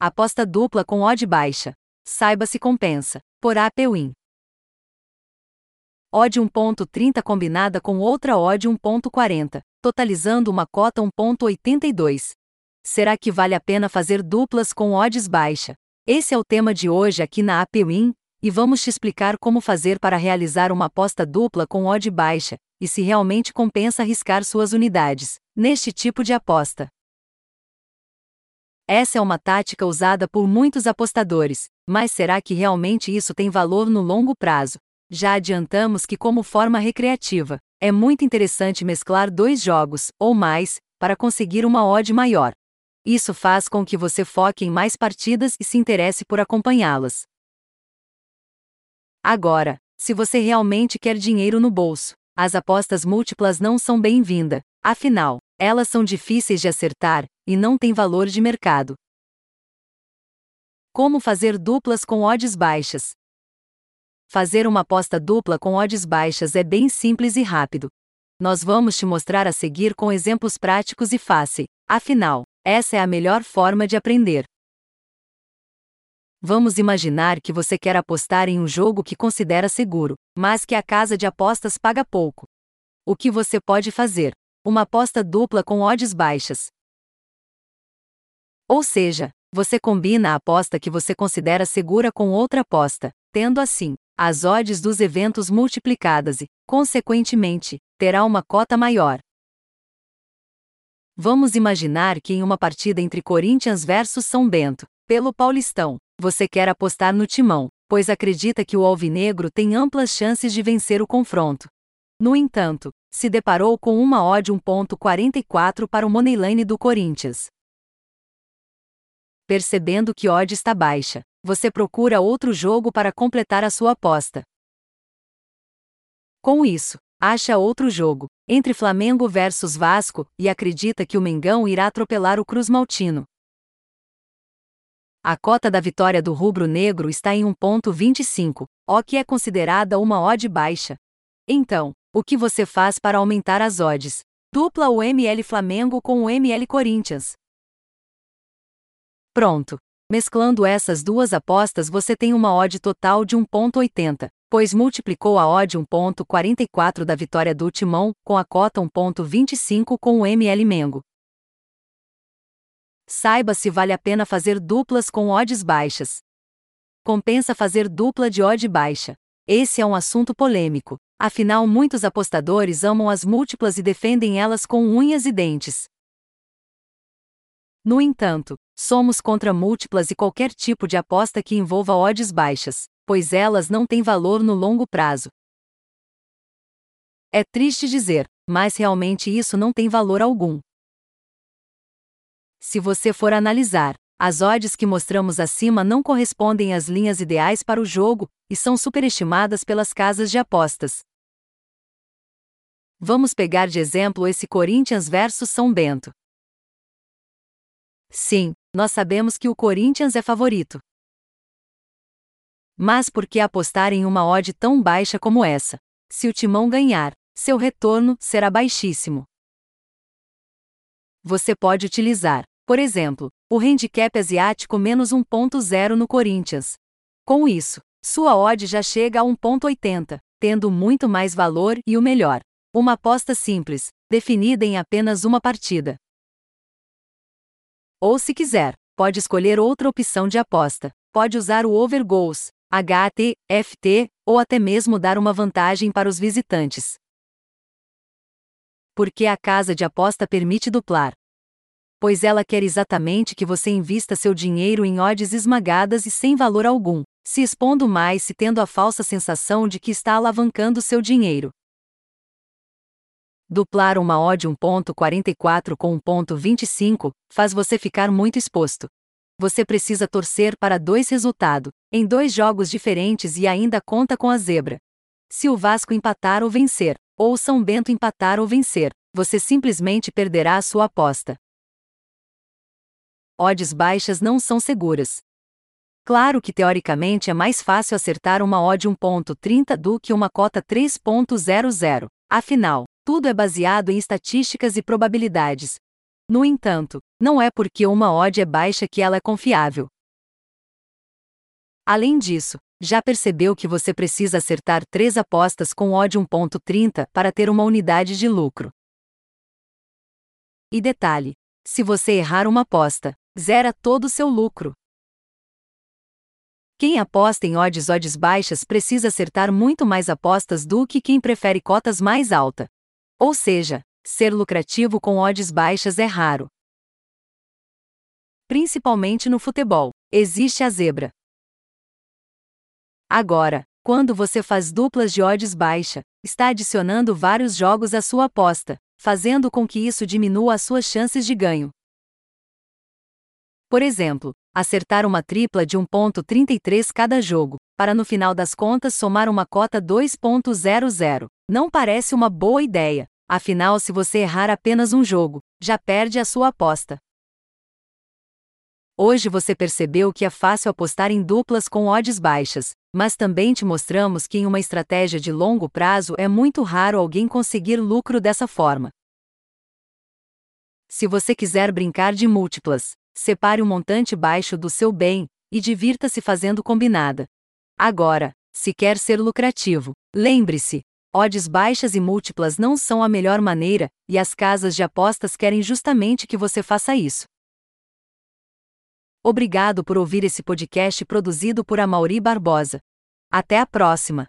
Aposta dupla com odd baixa. Saiba se compensa. Por AP Win. Odd 1.30 combinada com outra odd 1.40, totalizando uma cota 1.82. Será que vale a pena fazer duplas com odds baixa? Esse é o tema de hoje aqui na AP Win, e vamos te explicar como fazer para realizar uma aposta dupla com odd baixa, e se realmente compensa arriscar suas unidades neste tipo de aposta. Essa é uma tática usada por muitos apostadores, mas será que realmente isso tem valor no longo prazo? Já adiantamos que, como forma recreativa, é muito interessante mesclar dois jogos, ou mais, para conseguir uma odd maior. Isso faz com que você foque em mais partidas e se interesse por acompanhá-las. Agora, se você realmente quer dinheiro no bolso, as apostas múltiplas não são bem-vindas, afinal, elas são difíceis de acertar e não têm valor de mercado. Como fazer duplas com odds baixas? Fazer uma aposta dupla com odds baixas é bem simples e rápido. Nós vamos te mostrar a seguir com exemplos práticos e fáceis. Afinal, essa é a melhor forma de aprender. Vamos imaginar que você quer apostar em um jogo que considera seguro, mas que a casa de apostas paga pouco. O que você pode fazer? Uma aposta dupla com odds baixas. Ou seja, você combina a aposta que você considera segura com outra aposta, tendo assim as odds dos eventos multiplicadas e, consequentemente, terá uma cota maior. Vamos imaginar que em uma partida entre Corinthians versus São Bento, pelo Paulistão, você quer apostar no Timão, pois acredita que o Alvinegro tem amplas chances de vencer o confronto. No entanto, se deparou com uma odd 1.44 para o Moneyline do Corinthians. Percebendo que odd está baixa, você procura outro jogo para completar a sua aposta. Com isso, acha outro jogo, entre Flamengo versus Vasco, e acredita que o Mengão irá atropelar o Cruz Maltino. A cota da vitória do rubro-negro está em 1.25, o que é considerada uma odd baixa. Então, o que você faz para aumentar as odds? Dupla o ML Flamengo com o ML Corinthians. Pronto. Mesclando essas duas apostas você tem uma odd total de 1.80, pois multiplicou a odd 1.44 da vitória do Timão com a cota 1.25 com o ML Mengo. Saiba se vale a pena fazer duplas com odds baixas. Compensa fazer dupla de odd baixa. Esse é um assunto polêmico, Afinal, muitos apostadores amam as múltiplas e defendem elas com unhas e dentes. No entanto, somos contra múltiplas e qualquer tipo de aposta que envolva odds baixas, pois elas não têm valor no longo prazo. É triste dizer, mas realmente isso não tem valor algum. Se você for analisar, as odds que mostramos acima não correspondem às linhas ideais para o jogo e são superestimadas pelas casas de apostas. Vamos pegar de exemplo esse Corinthians versus São Bento. Sim, nós sabemos que o Corinthians é favorito. Mas por que apostar em uma odd tão baixa como essa? Se o Timão ganhar, seu retorno será baixíssimo. Você pode utilizar, por exemplo, o handicap asiático menos 1.0 no Corinthians. Com isso, sua odd já chega a 1.80, tendo muito mais valor e o melhor, uma aposta simples, definida em apenas uma partida. Ou se quiser, pode escolher outra opção de aposta. Pode usar o over goals, HT, FT, ou até mesmo dar uma vantagem para os visitantes. Porque a casa de aposta permite duplar. Pois ela quer exatamente que você invista seu dinheiro em odds esmagadas e sem valor algum, se expondo mais e tendo a falsa sensação de que está alavancando seu dinheiro. Duplar uma odd 1.44 com 1.25 faz você ficar muito exposto. Você precisa torcer para dois resultados, em dois jogos diferentes e ainda conta com a zebra. Se o Vasco empatar ou vencer, ou o São Bento empatar ou vencer, você simplesmente perderá a sua aposta. Odds baixas não são seguras. Claro que teoricamente é mais fácil acertar uma odd 1.30 do que uma cota 3.00. Afinal, tudo é baseado em estatísticas e probabilidades. No entanto, não é porque uma odd é baixa que ela é confiável. Além disso, já percebeu que você precisa acertar três apostas com odd 1.30 para ter uma unidade de lucro. E detalhe: se você errar uma aposta, zera todo o seu lucro. Quem aposta em odds odds baixas precisa acertar muito mais apostas do que quem prefere cotas mais alta. Ou seja, ser lucrativo com odds baixas é raro. Principalmente no futebol, existe a zebra. Agora, quando você faz duplas de odds baixa, está adicionando vários jogos à sua aposta, fazendo com que isso diminua as suas chances de ganho. Por exemplo, acertar uma tripla de 1.33 cada jogo, para no final das contas somar uma cota 2.00, não parece uma boa ideia. Afinal, se você errar apenas um jogo, já perde a sua aposta. Hoje você percebeu que é fácil apostar em duplas com odds baixas, mas também te mostramos que em uma estratégia de longo prazo é muito raro alguém conseguir lucro dessa forma. Se você quiser brincar de múltiplas, separe um montante baixo do seu bem e divirta-se fazendo combinada. Agora, se quer ser lucrativo, lembre-se: odds baixas e múltiplas não são a melhor maneira, e as casas de apostas querem justamente que você faça isso. Obrigado por ouvir esse podcast produzido por Amauri Barbosa. Até a próxima!